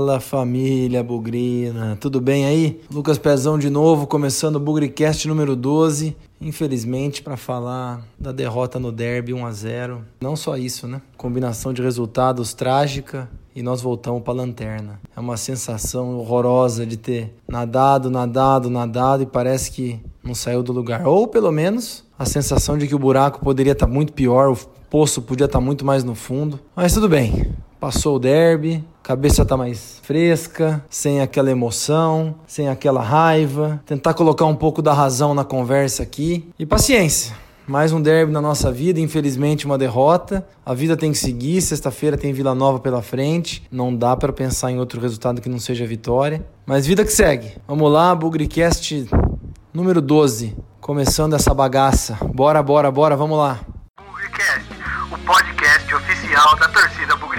Fala família Bugrina, tudo bem aí? Lucas Pezão de novo, começando o Bugricast número 12. Infelizmente, para falar da derrota no Derby 1 a 0. Não só isso, né? Combinação de resultados trágica e nós voltamos para a lanterna. É uma sensação horrorosa de ter nadado, nadado, nadado e parece que não saiu do lugar. Ou pelo menos a sensação de que o buraco poderia estar tá muito pior, o poço podia estar tá muito mais no fundo. Mas tudo bem. Passou o derby, cabeça tá mais fresca, sem aquela emoção, sem aquela raiva. Tentar colocar um pouco da razão na conversa aqui. E paciência. Mais um derby na nossa vida, infelizmente uma derrota. A vida tem que seguir. Sexta-feira tem Vila Nova pela frente. Não dá para pensar em outro resultado que não seja vitória. Mas vida que segue. Vamos lá, Bugricast número 12. Começando essa bagaça. Bora, bora, bora, vamos lá. Bugricast, o podcast oficial da torcida bugrina.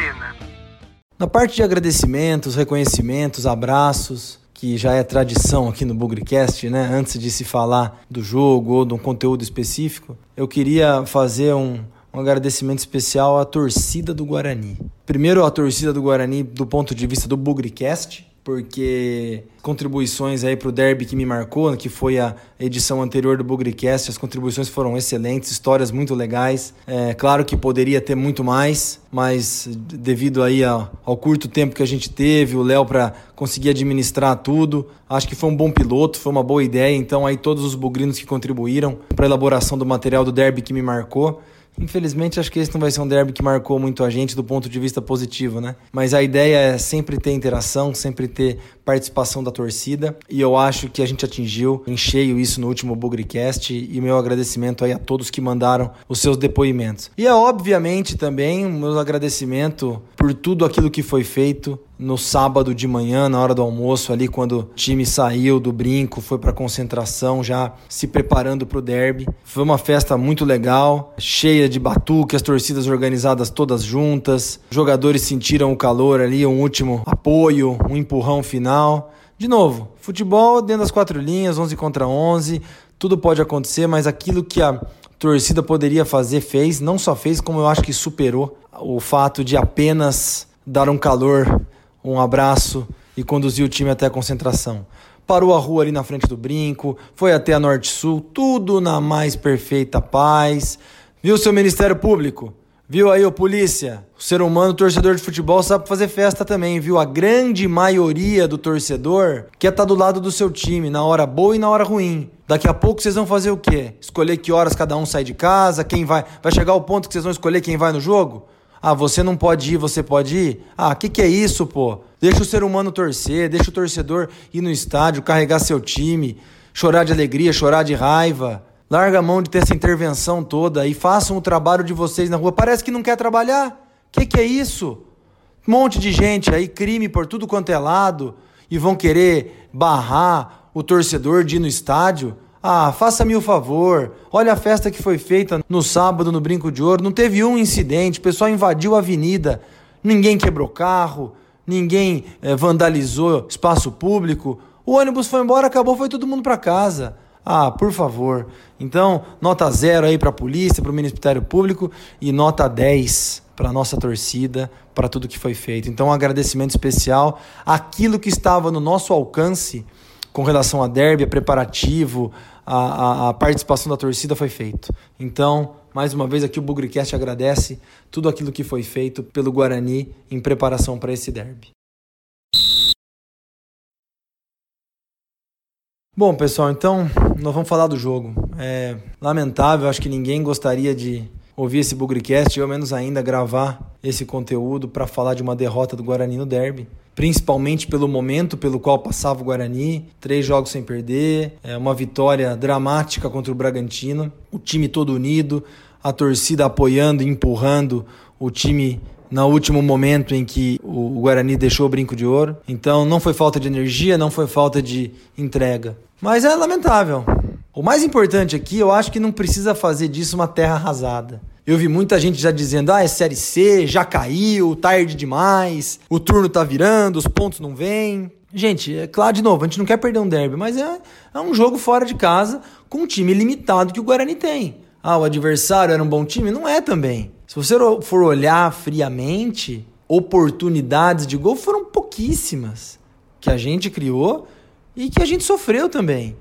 Na parte de agradecimentos, reconhecimentos, abraços, que já é tradição aqui no Bugricast, né? Antes de se falar do jogo ou de um conteúdo específico, eu queria fazer um, um agradecimento especial à torcida do Guarani. Primeiro, a torcida do Guarani do ponto de vista do Bugricast, porque contribuições aí para o derby que me marcou, que foi a edição anterior do Bugrecast, as contribuições foram excelentes, histórias muito legais. É claro que poderia ter muito mais, mas devido aí ao, ao curto tempo que a gente teve, o Léo para conseguir administrar tudo, acho que foi um bom piloto, foi uma boa ideia. Então aí todos os bugrinos que contribuíram para a elaboração do material do derby que me marcou. Infelizmente, acho que esse não vai ser um derby que marcou muito a gente do ponto de vista positivo, né? Mas a ideia é sempre ter interação, sempre ter participação da torcida e eu acho que a gente atingiu em cheio isso no último Bugricast e meu agradecimento aí a todos que mandaram os seus depoimentos. E é obviamente também o meu agradecimento por tudo aquilo que foi feito no sábado de manhã, na hora do almoço, ali quando o time saiu do brinco, foi para concentração, já se preparando para o derby. Foi uma festa muito legal, cheia de batuque, as torcidas organizadas todas juntas, os jogadores sentiram o calor ali, um último apoio, um empurrão final. De novo, futebol dentro das quatro linhas, 11 contra 11, tudo pode acontecer, mas aquilo que a torcida poderia fazer, fez, não só fez, como eu acho que superou o fato de apenas dar um calor um abraço e conduziu o time até a concentração. Parou a rua ali na frente do brinco, foi até a Norte Sul, tudo na mais perfeita paz. Viu seu Ministério Público? Viu aí o polícia? O ser humano, o torcedor de futebol, sabe fazer festa também, viu? A grande maioria do torcedor quer estar tá do lado do seu time, na hora boa e na hora ruim. Daqui a pouco vocês vão fazer o quê? Escolher que horas cada um sai de casa, quem vai. Vai chegar o ponto que vocês vão escolher quem vai no jogo? Ah, você não pode ir, você pode ir? Ah, que, que é isso, pô? Deixa o ser humano torcer, deixa o torcedor ir no estádio, carregar seu time, chorar de alegria, chorar de raiva. Larga a mão de ter essa intervenção toda e façam o trabalho de vocês na rua. Parece que não quer trabalhar. O que, que é isso? Um monte de gente aí, crime por tudo quanto é lado, e vão querer barrar o torcedor de ir no estádio. Ah, faça-me o favor. Olha a festa que foi feita no sábado no Brinco de Ouro. Não teve um incidente. O pessoal invadiu a avenida. Ninguém quebrou carro. Ninguém eh, vandalizou espaço público. O ônibus foi embora, acabou, foi todo mundo para casa. Ah, por favor. Então, nota zero aí para a polícia, para o Ministério Público e nota 10 para a nossa torcida, para tudo que foi feito. Então, um agradecimento especial. Aquilo que estava no nosso alcance com relação a derby, a preparativo, a, a, a, participação da torcida foi feito. Então, mais uma vez aqui o Bugricast agradece tudo aquilo que foi feito pelo Guarani em preparação para esse derby. Bom, pessoal, então nós vamos falar do jogo. É lamentável, acho que ninguém gostaria de ouvir esse Bugricast, ou menos ainda gravar esse conteúdo para falar de uma derrota do Guarani no derby principalmente pelo momento pelo qual passava o Guarani, três jogos sem perder, é uma vitória dramática contra o Bragantino, o time todo unido, a torcida apoiando e empurrando o time no último momento em que o Guarani deixou o brinco de ouro. Então não foi falta de energia, não foi falta de entrega. Mas é lamentável. O mais importante aqui, eu acho que não precisa fazer disso uma terra arrasada. Eu vi muita gente já dizendo: ah, é Série C, já caiu, tarde demais, o turno tá virando, os pontos não vêm. Gente, é claro, de novo, a gente não quer perder um derby, mas é, é um jogo fora de casa com um time limitado que o Guarani tem. Ah, o adversário era um bom time? Não é também. Se você for olhar friamente, oportunidades de gol foram pouquíssimas que a gente criou e que a gente sofreu também.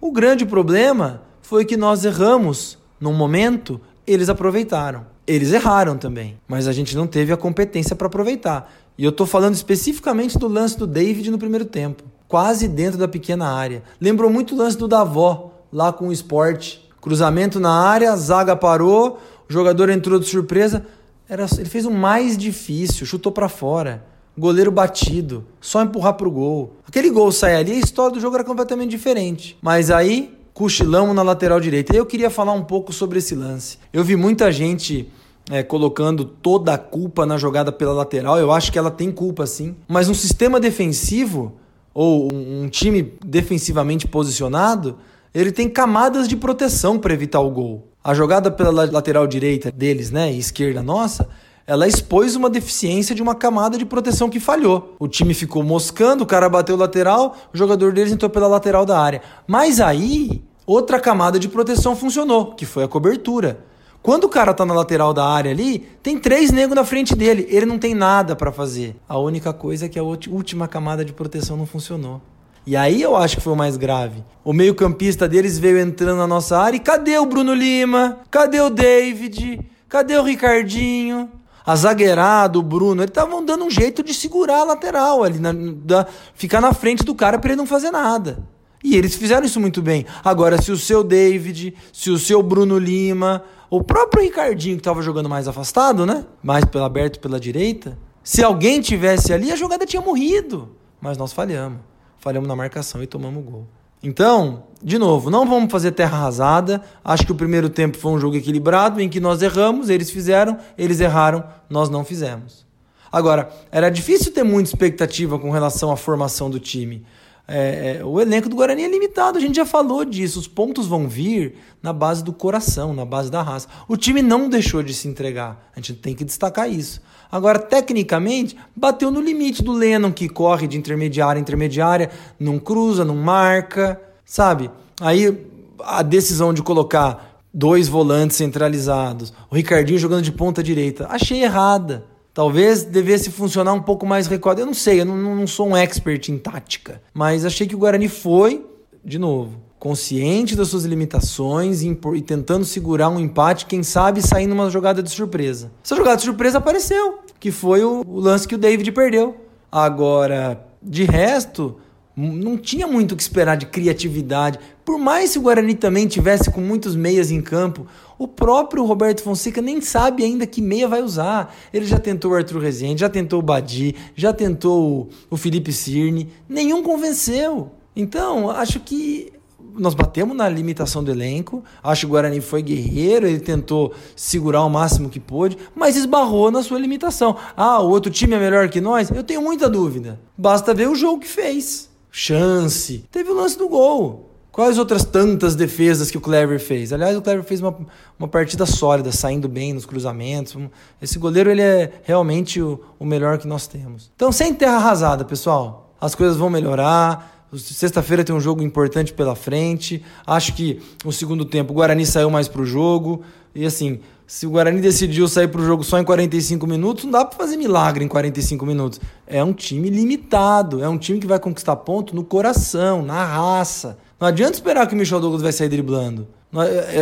O grande problema foi que nós erramos num momento, eles aproveitaram. Eles erraram também, mas a gente não teve a competência para aproveitar. E eu estou falando especificamente do lance do David no primeiro tempo, quase dentro da pequena área. Lembrou muito o lance do Davó, lá com o esporte. Cruzamento na área, zaga parou, o jogador entrou de surpresa. Era, ele fez o mais difícil, chutou para fora. Goleiro batido, só empurrar pro gol. Aquele gol sai ali, a história do jogo era completamente diferente. Mas aí, cochilamos na lateral direita. Eu queria falar um pouco sobre esse lance. Eu vi muita gente é, colocando toda a culpa na jogada pela lateral. Eu acho que ela tem culpa sim. Mas um sistema defensivo, ou um time defensivamente posicionado, ele tem camadas de proteção para evitar o gol. A jogada pela lateral direita deles, né, e esquerda nossa, ela expôs uma deficiência de uma camada de proteção que falhou. O time ficou moscando, o cara bateu o lateral, o jogador deles entrou pela lateral da área. Mas aí, outra camada de proteção funcionou, que foi a cobertura. Quando o cara tá na lateral da área ali, tem três negros na frente dele. Ele não tem nada para fazer. A única coisa é que a última camada de proteção não funcionou. E aí eu acho que foi o mais grave. O meio-campista deles veio entrando na nossa área e cadê o Bruno Lima? Cadê o David? Cadê o Ricardinho? A zagueirada, o Bruno, eles estavam dando um jeito de segurar a lateral ali, na, da, ficar na frente do cara para ele não fazer nada. E eles fizeram isso muito bem. Agora, se o seu David, se o seu Bruno Lima, o próprio Ricardinho que estava jogando mais afastado, né? Mais pelo aberto pela direita, se alguém tivesse ali, a jogada tinha morrido. Mas nós falhamos. Falhamos na marcação e tomamos o gol. Então, de novo, não vamos fazer terra arrasada. Acho que o primeiro tempo foi um jogo equilibrado em que nós erramos, eles fizeram, eles erraram, nós não fizemos. Agora, era difícil ter muita expectativa com relação à formação do time. É, é, o elenco do Guarani é limitado, a gente já falou disso. Os pontos vão vir na base do coração, na base da raça. O time não deixou de se entregar, a gente tem que destacar isso. Agora, tecnicamente, bateu no limite do Lennon, que corre de intermediária a intermediária, não cruza, não marca, sabe? Aí a decisão de colocar dois volantes centralizados, o Ricardinho jogando de ponta direita, achei errada. Talvez devesse funcionar um pouco mais recuado. Eu não sei, eu não, não sou um expert em tática. Mas achei que o Guarani foi, de novo, consciente das suas limitações e, tentando segurar um empate, quem sabe sair numa jogada de surpresa. Essa jogada de surpresa apareceu, que foi o, o lance que o David perdeu. Agora, de resto, não tinha muito o que esperar de criatividade. Por mais que o Guarani também tivesse com muitos meias em campo, o próprio Roberto Fonseca nem sabe ainda que meia vai usar. Ele já tentou o Arthur Rezende, já tentou o Badi, já tentou o Felipe Cirne, nenhum convenceu. Então, acho que nós batemos na limitação do elenco. Acho que o Guarani foi guerreiro, ele tentou segurar o máximo que pôde, mas esbarrou na sua limitação. Ah, o outro time é melhor que nós? Eu tenho muita dúvida. Basta ver o jogo que fez chance. Teve o lance do gol. Quais outras tantas defesas que o Clever fez? Aliás, o Clever fez uma, uma partida sólida, saindo bem nos cruzamentos. Esse goleiro ele é realmente o, o melhor que nós temos. Então, sem terra arrasada, pessoal. As coisas vão melhorar. Sexta-feira tem um jogo importante pela frente. Acho que no segundo tempo o Guarani saiu mais para o jogo. E assim, se o Guarani decidiu sair para o jogo só em 45 minutos, não dá para fazer milagre em 45 minutos. É um time limitado, é um time que vai conquistar ponto no coração, na raça. Não adianta esperar que o Michel Douglas vai sair driblando.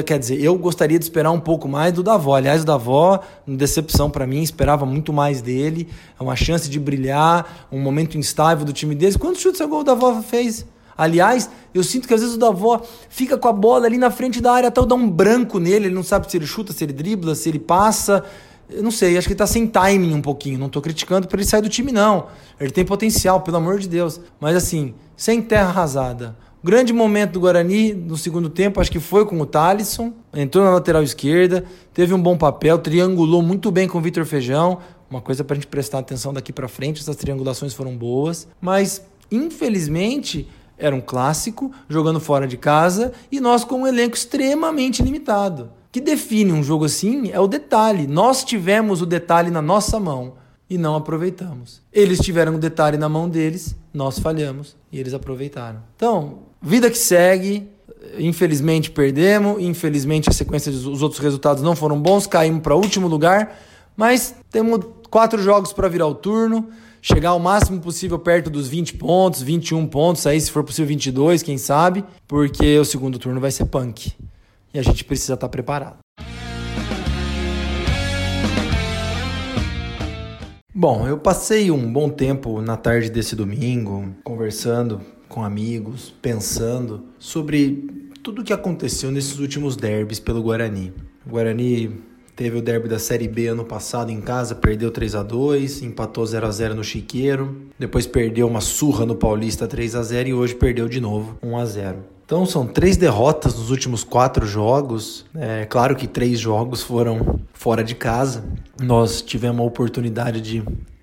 Quer dizer, eu gostaria de esperar um pouco mais do Davó. Aliás, o Davó, decepção para mim, esperava muito mais dele. É uma chance de brilhar, um momento instável do time deles. Quantos chutes a gol o Davó fez? Aliás, eu sinto que às vezes o Davó fica com a bola ali na frente da área até eu dar um branco nele, ele não sabe se ele chuta, se ele dribla, se ele passa. Eu não sei, acho que ele tá sem timing um pouquinho. Não tô criticando para ele sair do time, não. Ele tem potencial, pelo amor de Deus. Mas assim, sem terra arrasada. Grande momento do Guarani no segundo tempo, acho que foi com o Thalisson. Entrou na lateral esquerda, teve um bom papel, triangulou muito bem com o Vitor Feijão. Uma coisa para a gente prestar atenção daqui para frente, essas triangulações foram boas. Mas, infelizmente, era um clássico, jogando fora de casa, e nós com um elenco extremamente limitado. O que define um jogo assim é o detalhe. Nós tivemos o detalhe na nossa mão e não aproveitamos. Eles tiveram o detalhe na mão deles, nós falhamos e eles aproveitaram. Então, vida que segue. Infelizmente perdemos, infelizmente a sequência dos outros resultados não foram bons, caímos para último lugar, mas temos quatro jogos para virar o turno, chegar o máximo possível perto dos 20 pontos, 21 pontos, aí se for possível 22, quem sabe, porque o segundo turno vai ser punk. E a gente precisa estar tá preparado. Bom, eu passei um bom tempo na tarde desse domingo conversando com amigos, pensando sobre tudo o que aconteceu nesses últimos derbys pelo Guarani. O Guarani teve o derby da Série B ano passado em casa, perdeu 3 a 2 empatou 0 a 0 no Chiqueiro, depois perdeu uma surra no Paulista 3 a 0 e hoje perdeu de novo 1 a 0 então são três derrotas nos últimos quatro jogos. É claro que três jogos foram fora de casa. Nós tivemos a oportunidade de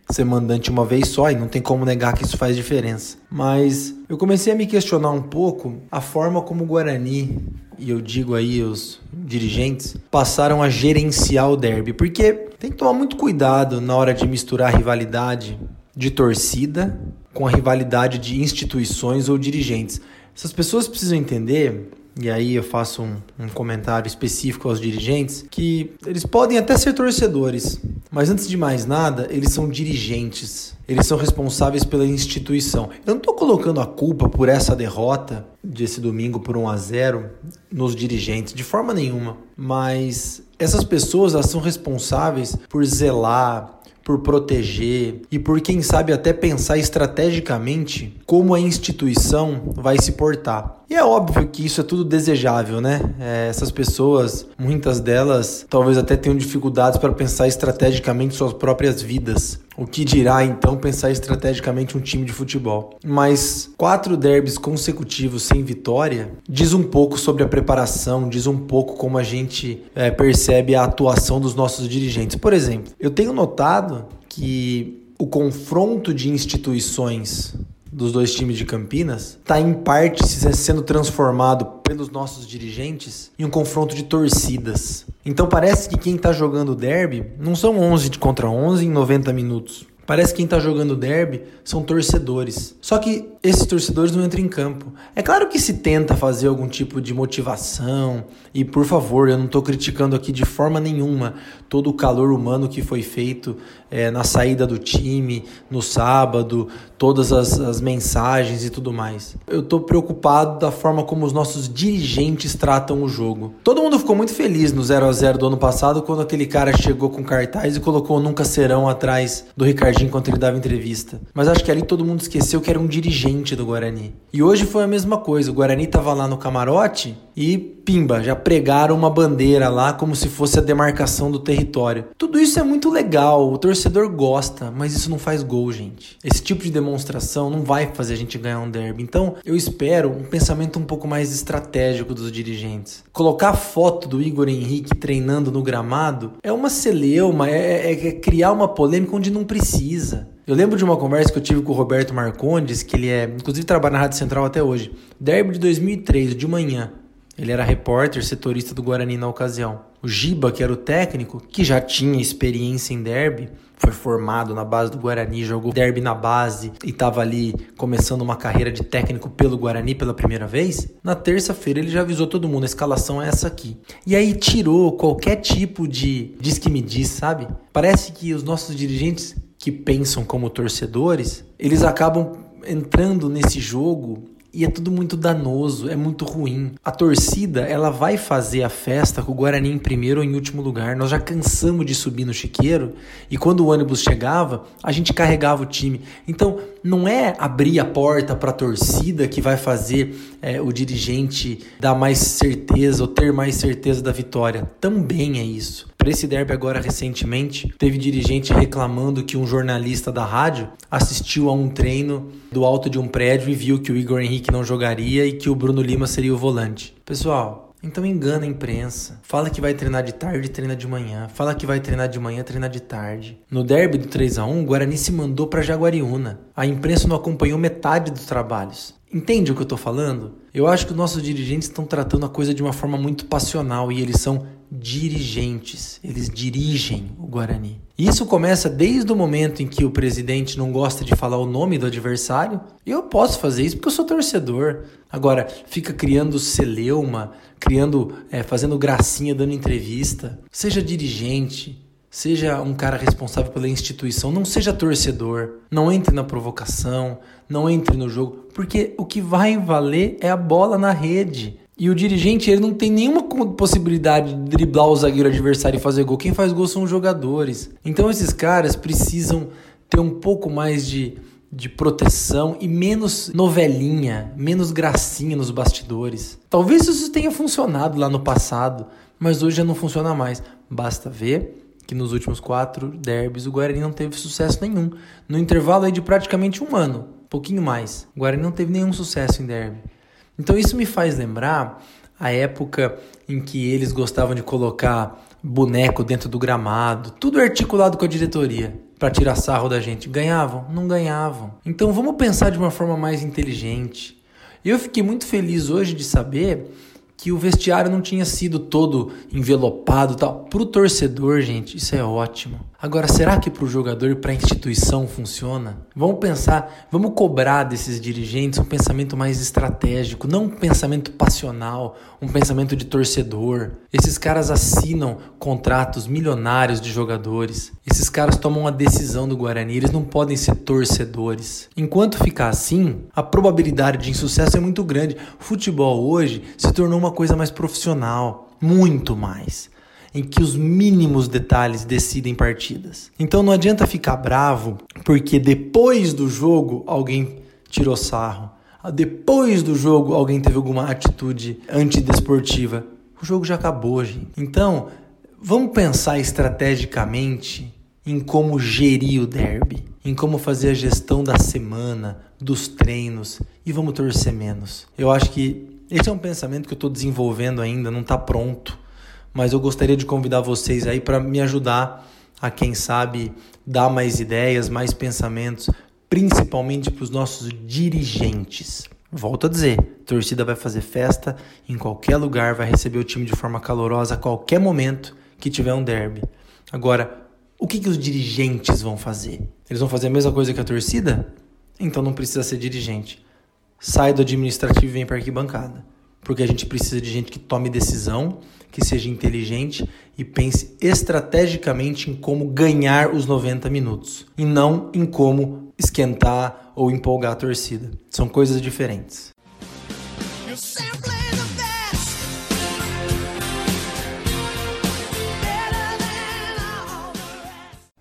ser mandante uma vez só e não tem como negar que isso faz diferença. Mas eu comecei a me questionar um pouco a forma como o Guarani, e eu digo aí os dirigentes, passaram a gerenciar o derby, porque tem que tomar muito cuidado na hora de misturar a rivalidade de torcida com a rivalidade de instituições ou dirigentes. Essas pessoas precisam entender e aí eu faço um, um, comentário específico aos dirigentes, que eles podem até ser torcedores, mas antes de mais nada, eles são dirigentes. Eles são responsáveis pela instituição. Eu não estou colocando a culpa por essa derrota desse domingo por 1 a 0 nos dirigentes, de forma nenhuma. Mas essas pessoas elas são responsáveis por zelar, por proteger e por quem sabe até pensar estrategicamente como a instituição vai se portar. E é óbvio que isso é tudo desejável, né? É, essas pessoas, muitas delas, talvez até tenham dificuldades para pensar estrategicamente suas próprias vidas. O que dirá então pensar estrategicamente um time de futebol? Mas quatro derbys consecutivos sem vitória diz um pouco sobre a preparação, diz um pouco como a gente é, percebe a atuação dos nossos dirigentes. Por exemplo, eu tenho notado que o confronto de instituições dos dois times de Campinas está em parte sendo transformado pelos nossos dirigentes em um confronto de torcidas. Então parece que quem está jogando o derby não são 11 contra 11 em 90 minutos. Parece que quem está jogando derby são torcedores. Só que esses torcedores não entram em campo. É claro que se tenta fazer algum tipo de motivação, e por favor, eu não estou criticando aqui de forma nenhuma todo o calor humano que foi feito é, na saída do time, no sábado, todas as, as mensagens e tudo mais. Eu estou preocupado da forma como os nossos dirigentes tratam o jogo. Todo mundo ficou muito feliz no 0 a 0 do ano passado quando aquele cara chegou com cartaz e colocou Nunca Serão atrás do Ricardinho enquanto ele dava entrevista. Mas acho que ali todo mundo esqueceu que era um dirigente do Guarani. E hoje foi a mesma coisa. O Guarani estava lá no camarote e pimba, já pregaram uma bandeira lá como se fosse a demarcação do território. Tudo isso é muito legal, o torcedor gosta, mas isso não faz gol, gente. Esse tipo de demonstração não vai fazer a gente ganhar um derby. Então, eu espero um pensamento um pouco mais estratégico dos dirigentes. Colocar foto do Igor Henrique treinando no gramado é uma celeuma, é, é, é criar uma polêmica onde não precisa. Eu lembro de uma conversa que eu tive com o Roberto Marcondes, que ele é, inclusive trabalha na Rádio Central até hoje. Derby de 2003, de manhã. Ele era repórter, setorista do Guarani na ocasião. O Giba, que era o técnico, que já tinha experiência em derby, foi formado na base do Guarani, jogou derby na base e estava ali começando uma carreira de técnico pelo Guarani pela primeira vez. Na terça-feira ele já avisou todo mundo: a escalação é essa aqui. E aí tirou qualquer tipo de diz que me diz, sabe? Parece que os nossos dirigentes que pensam como torcedores, eles acabam entrando nesse jogo e é tudo muito danoso, é muito ruim. A torcida, ela vai fazer a festa com o Guarani em primeiro ou em último lugar. Nós já cansamos de subir no chiqueiro e quando o ônibus chegava, a gente carregava o time. Então, não é abrir a porta para a torcida que vai fazer é, o dirigente dar mais certeza ou ter mais certeza da vitória. Também é isso. Para esse derby agora recentemente, teve dirigente reclamando que um jornalista da rádio assistiu a um treino do alto de um prédio e viu que o Igor Henrique não jogaria e que o Bruno Lima seria o volante. Pessoal, então engana a imprensa. Fala que vai treinar de tarde, treina de manhã. Fala que vai treinar de manhã, treina de tarde. No derby do 3 a 1, o Guarani se mandou para Jaguariúna. A imprensa não acompanhou metade dos trabalhos. Entende o que eu estou falando? Eu acho que os nossos dirigentes estão tratando a coisa de uma forma muito passional e eles são dirigentes, eles dirigem o Guarani. Isso começa desde o momento em que o presidente não gosta de falar o nome do adversário. Eu posso fazer isso porque eu sou torcedor. Agora, fica criando celeuma, criando, é, fazendo gracinha, dando entrevista. Seja dirigente, Seja um cara responsável pela instituição, não seja torcedor, não entre na provocação, não entre no jogo, porque o que vai valer é a bola na rede. E o dirigente ele não tem nenhuma possibilidade de driblar o zagueiro adversário e fazer gol. Quem faz gol são os jogadores. Então esses caras precisam ter um pouco mais de, de proteção e menos novelinha, menos gracinha nos bastidores. Talvez isso tenha funcionado lá no passado, mas hoje já não funciona mais. Basta ver que nos últimos quatro derbys o Guarani não teve sucesso nenhum. No intervalo aí de praticamente um ano, pouquinho mais, o Guarani não teve nenhum sucesso em derby. Então isso me faz lembrar a época em que eles gostavam de colocar boneco dentro do gramado, tudo articulado com a diretoria para tirar sarro da gente. Ganhavam? Não ganhavam. Então vamos pensar de uma forma mais inteligente. Eu fiquei muito feliz hoje de saber que o vestiário não tinha sido todo envelopado tal. Para o torcedor, gente, isso é ótimo. Agora, será que para o jogador e para a instituição funciona? Vamos pensar, vamos cobrar desses dirigentes um pensamento mais estratégico, não um pensamento passional, um pensamento de torcedor. Esses caras assinam contratos milionários de jogadores. Esses caras tomam a decisão do Guarani, eles não podem ser torcedores. Enquanto ficar assim, a probabilidade de insucesso é muito grande. O futebol hoje se tornou uma coisa mais profissional, muito mais em que os mínimos detalhes decidem partidas. Então não adianta ficar bravo porque depois do jogo alguém tirou sarro. Depois do jogo alguém teve alguma atitude antidesportiva. O jogo já acabou, gente. Então, vamos pensar estrategicamente em como gerir o derby, em como fazer a gestão da semana, dos treinos e vamos torcer menos. Eu acho que esse é um pensamento que eu estou desenvolvendo ainda, não está pronto mas eu gostaria de convidar vocês aí para me ajudar a, quem sabe, dar mais ideias, mais pensamentos, principalmente para os nossos dirigentes. Volto a dizer, a torcida vai fazer festa em qualquer lugar, vai receber o time de forma calorosa a qualquer momento que tiver um derby. Agora, o que, que os dirigentes vão fazer? Eles vão fazer a mesma coisa que a torcida? Então não precisa ser dirigente. Sai do administrativo e vem para a arquibancada. Porque a gente precisa de gente que tome decisão que seja inteligente e pense estrategicamente em como ganhar os 90 minutos e não em como esquentar ou empolgar a torcida. São coisas diferentes.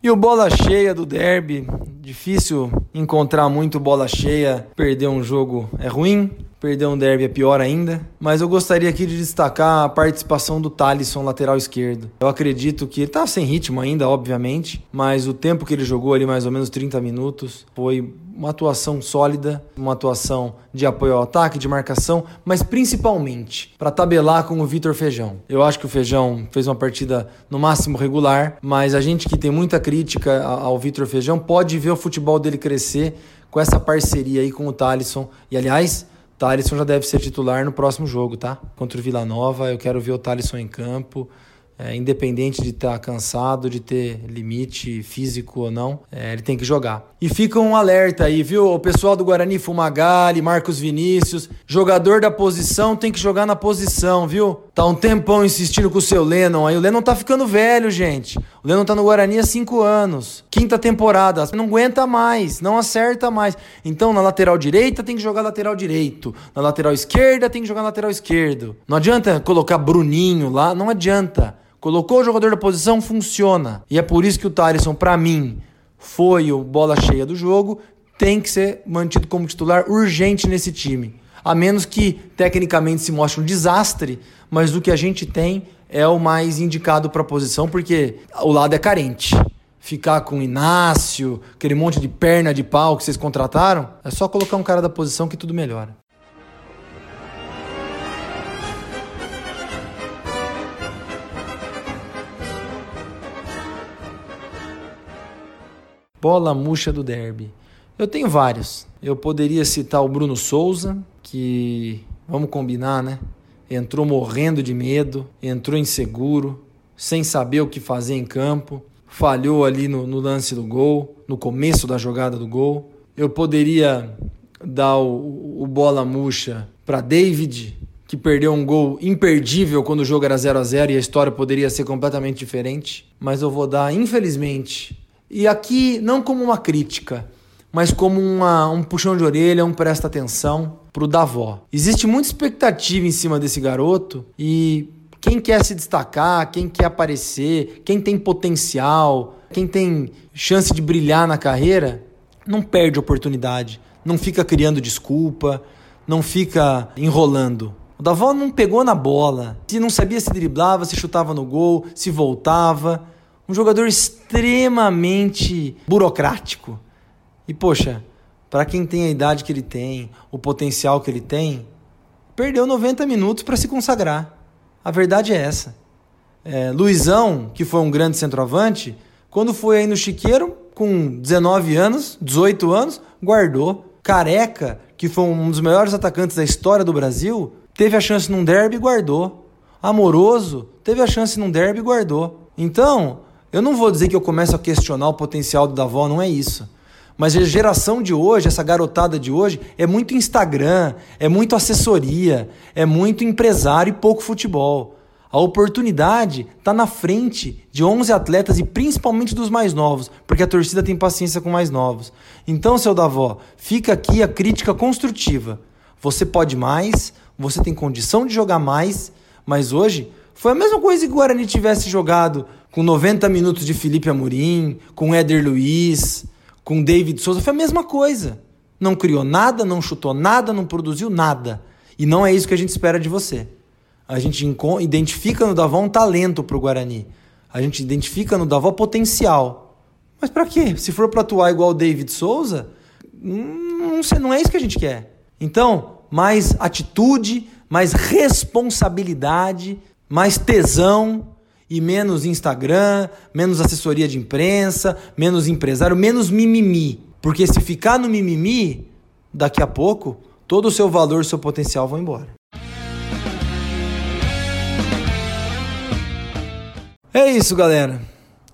E o bola cheia do derby, difícil encontrar muito bola cheia, perder um jogo é ruim, Perder um derby é pior ainda. Mas eu gostaria aqui de destacar a participação do Talisson, lateral esquerdo. Eu acredito que ele tá sem ritmo ainda, obviamente, mas o tempo que ele jogou ali, mais ou menos 30 minutos, foi uma atuação sólida, uma atuação de apoio ao ataque, de marcação, mas principalmente para tabelar com o Vitor Feijão. Eu acho que o Feijão fez uma partida no máximo regular, mas a gente que tem muita crítica ao Vitor Feijão pode ver o futebol dele crescer com essa parceria aí com o Talisson. E aliás, Thalisson já deve ser titular no próximo jogo, tá? Contra o Vila Nova, eu quero ver o Thalisson em campo. É, independente de estar tá cansado, de ter limite físico ou não, é, ele tem que jogar. E fica um alerta aí, viu? O pessoal do Guarani Fumagalli, Marcos Vinícius, jogador da posição tem que jogar na posição, viu? Tá um tempão insistindo com o seu Lennon aí. O Lennon tá ficando velho, gente. O Lennon tá no Guarani há cinco anos. Quinta temporada. Não aguenta mais, não acerta mais. Então, na lateral direita tem que jogar lateral direito. Na lateral esquerda tem que jogar lateral esquerdo. Não adianta colocar Bruninho lá, não adianta. Colocou o jogador da posição, funciona. E é por isso que o Thaleson, para mim, foi o bola cheia do jogo, tem que ser mantido como titular urgente nesse time. A menos que tecnicamente se mostre um desastre, mas o que a gente tem é o mais indicado para a posição, porque o lado é carente. Ficar com o Inácio, aquele monte de perna de pau que vocês contrataram, é só colocar um cara da posição que tudo melhora. Bola murcha do derby. Eu tenho vários. Eu poderia citar o Bruno Souza, que, vamos combinar, né? Entrou morrendo de medo, entrou inseguro, sem saber o que fazer em campo, falhou ali no, no lance do gol, no começo da jogada do gol. Eu poderia dar o, o bola murcha para David, que perdeu um gol imperdível quando o jogo era 0 a 0 e a história poderia ser completamente diferente, mas eu vou dar, infelizmente, e aqui não como uma crítica, mas como uma, um puxão de orelha, um presta atenção pro Davó. Existe muita expectativa em cima desse garoto e quem quer se destacar, quem quer aparecer, quem tem potencial, quem tem chance de brilhar na carreira, não perde oportunidade, não fica criando desculpa, não fica enrolando. O Davó não pegou na bola. Se não sabia se driblava, se chutava no gol, se voltava. Um jogador extremamente burocrático. E poxa, para quem tem a idade que ele tem, o potencial que ele tem, perdeu 90 minutos para se consagrar. A verdade é essa. É, Luizão, que foi um grande centroavante, quando foi aí no Chiqueiro, com 19 anos, 18 anos, guardou. Careca, que foi um dos melhores atacantes da história do Brasil, teve a chance num derby e guardou. Amoroso, teve a chance num derby e guardou. Então, eu não vou dizer que eu começo a questionar o potencial do Davó, não é isso. Mas a geração de hoje, essa garotada de hoje, é muito Instagram, é muito assessoria, é muito empresário e pouco futebol. A oportunidade está na frente de 11 atletas e principalmente dos mais novos, porque a torcida tem paciência com mais novos. Então, seu Davó, fica aqui a crítica construtiva. Você pode mais, você tem condição de jogar mais, mas hoje foi a mesma coisa que o Guarani tivesse jogado com 90 minutos de Felipe Amorim, com Éder Luiz, com David Souza foi a mesma coisa. Não criou nada, não chutou nada, não produziu nada. E não é isso que a gente espera de você. A gente identifica no Davó um talento para o Guarani. A gente identifica no Davó potencial. Mas para quê? Se for para atuar igual o David Souza, não, não é isso que a gente quer. Então, mais atitude, mais responsabilidade, mais tesão, e menos Instagram, menos assessoria de imprensa, menos empresário, menos mimimi. Porque se ficar no mimimi, daqui a pouco, todo o seu valor, seu potencial vão embora. É isso, galera.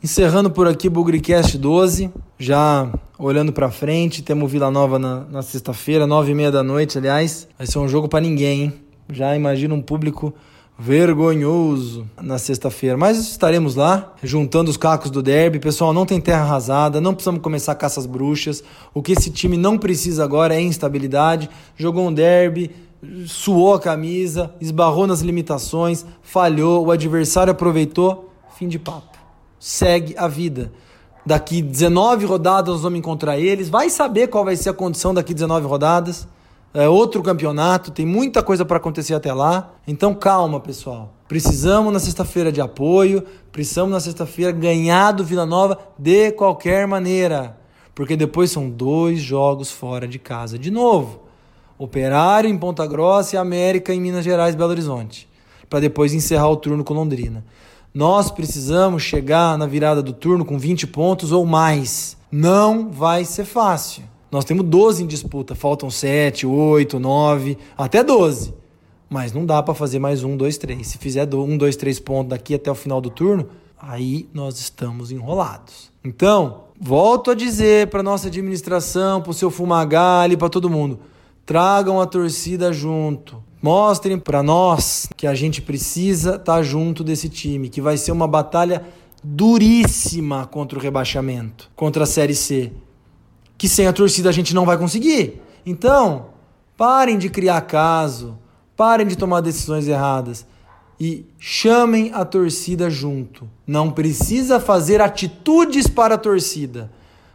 Encerrando por aqui Bugricast 12, já olhando para frente, temos Vila Nova na, na sexta-feira, nove e meia da noite, aliás. Vai ser um jogo para ninguém, hein? Já imagina um público vergonhoso na sexta-feira. Mas estaremos lá, juntando os cacos do derby. Pessoal, não tem terra arrasada, não precisamos começar caças bruxas. O que esse time não precisa agora é instabilidade. Jogou um derby, suou a camisa, esbarrou nas limitações, falhou, o adversário aproveitou. Fim de papo. Segue a vida. Daqui 19 rodadas nós vamos encontrar eles. Vai saber qual vai ser a condição daqui 19 rodadas é outro campeonato, tem muita coisa para acontecer até lá. Então calma, pessoal. Precisamos na sexta-feira de apoio, precisamos na sexta-feira ganhar do Vila Nova de qualquer maneira, porque depois são dois jogos fora de casa de novo. Operário em Ponta Grossa e América em Minas Gerais, Belo Horizonte, para depois encerrar o turno com Londrina. Nós precisamos chegar na virada do turno com 20 pontos ou mais. Não vai ser fácil. Nós temos 12 em disputa, faltam 7, 8, 9, até 12. Mas não dá para fazer mais um, dois, três. Se fizer um, dois, três pontos daqui até o final do turno, aí nós estamos enrolados. Então, volto a dizer para nossa administração, para o seu Fumagalli, para todo mundo: tragam a torcida junto. Mostrem para nós que a gente precisa estar tá junto desse time, que vai ser uma batalha duríssima contra o rebaixamento, contra a Série C que sem a torcida a gente não vai conseguir. Então, parem de criar caso, parem de tomar decisões erradas e chamem a torcida junto. Não precisa fazer atitudes para a torcida,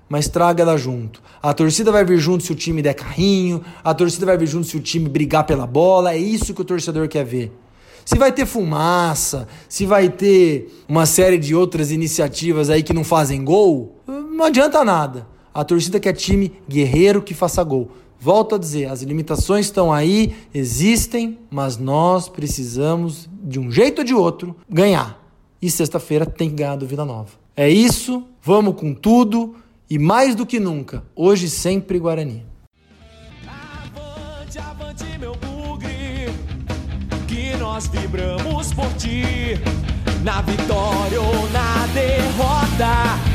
mas traga ela junto. A torcida vai vir junto se o time der carrinho, a torcida vai vir junto se o time brigar pela bola, é isso que o torcedor quer ver. Se vai ter fumaça, se vai ter uma série de outras iniciativas aí que não fazem gol, não adianta nada. A torcida quer time guerreiro que faça gol. Volto a dizer, as limitações estão aí, existem, mas nós precisamos, de um jeito ou de outro, ganhar. E sexta-feira tem que ganhar do Vila Nova. É isso, vamos com tudo e mais do que nunca, hoje sempre Guarani. Avante, avante, meu bugre, que nós vibramos por ti, na vitória ou na derrota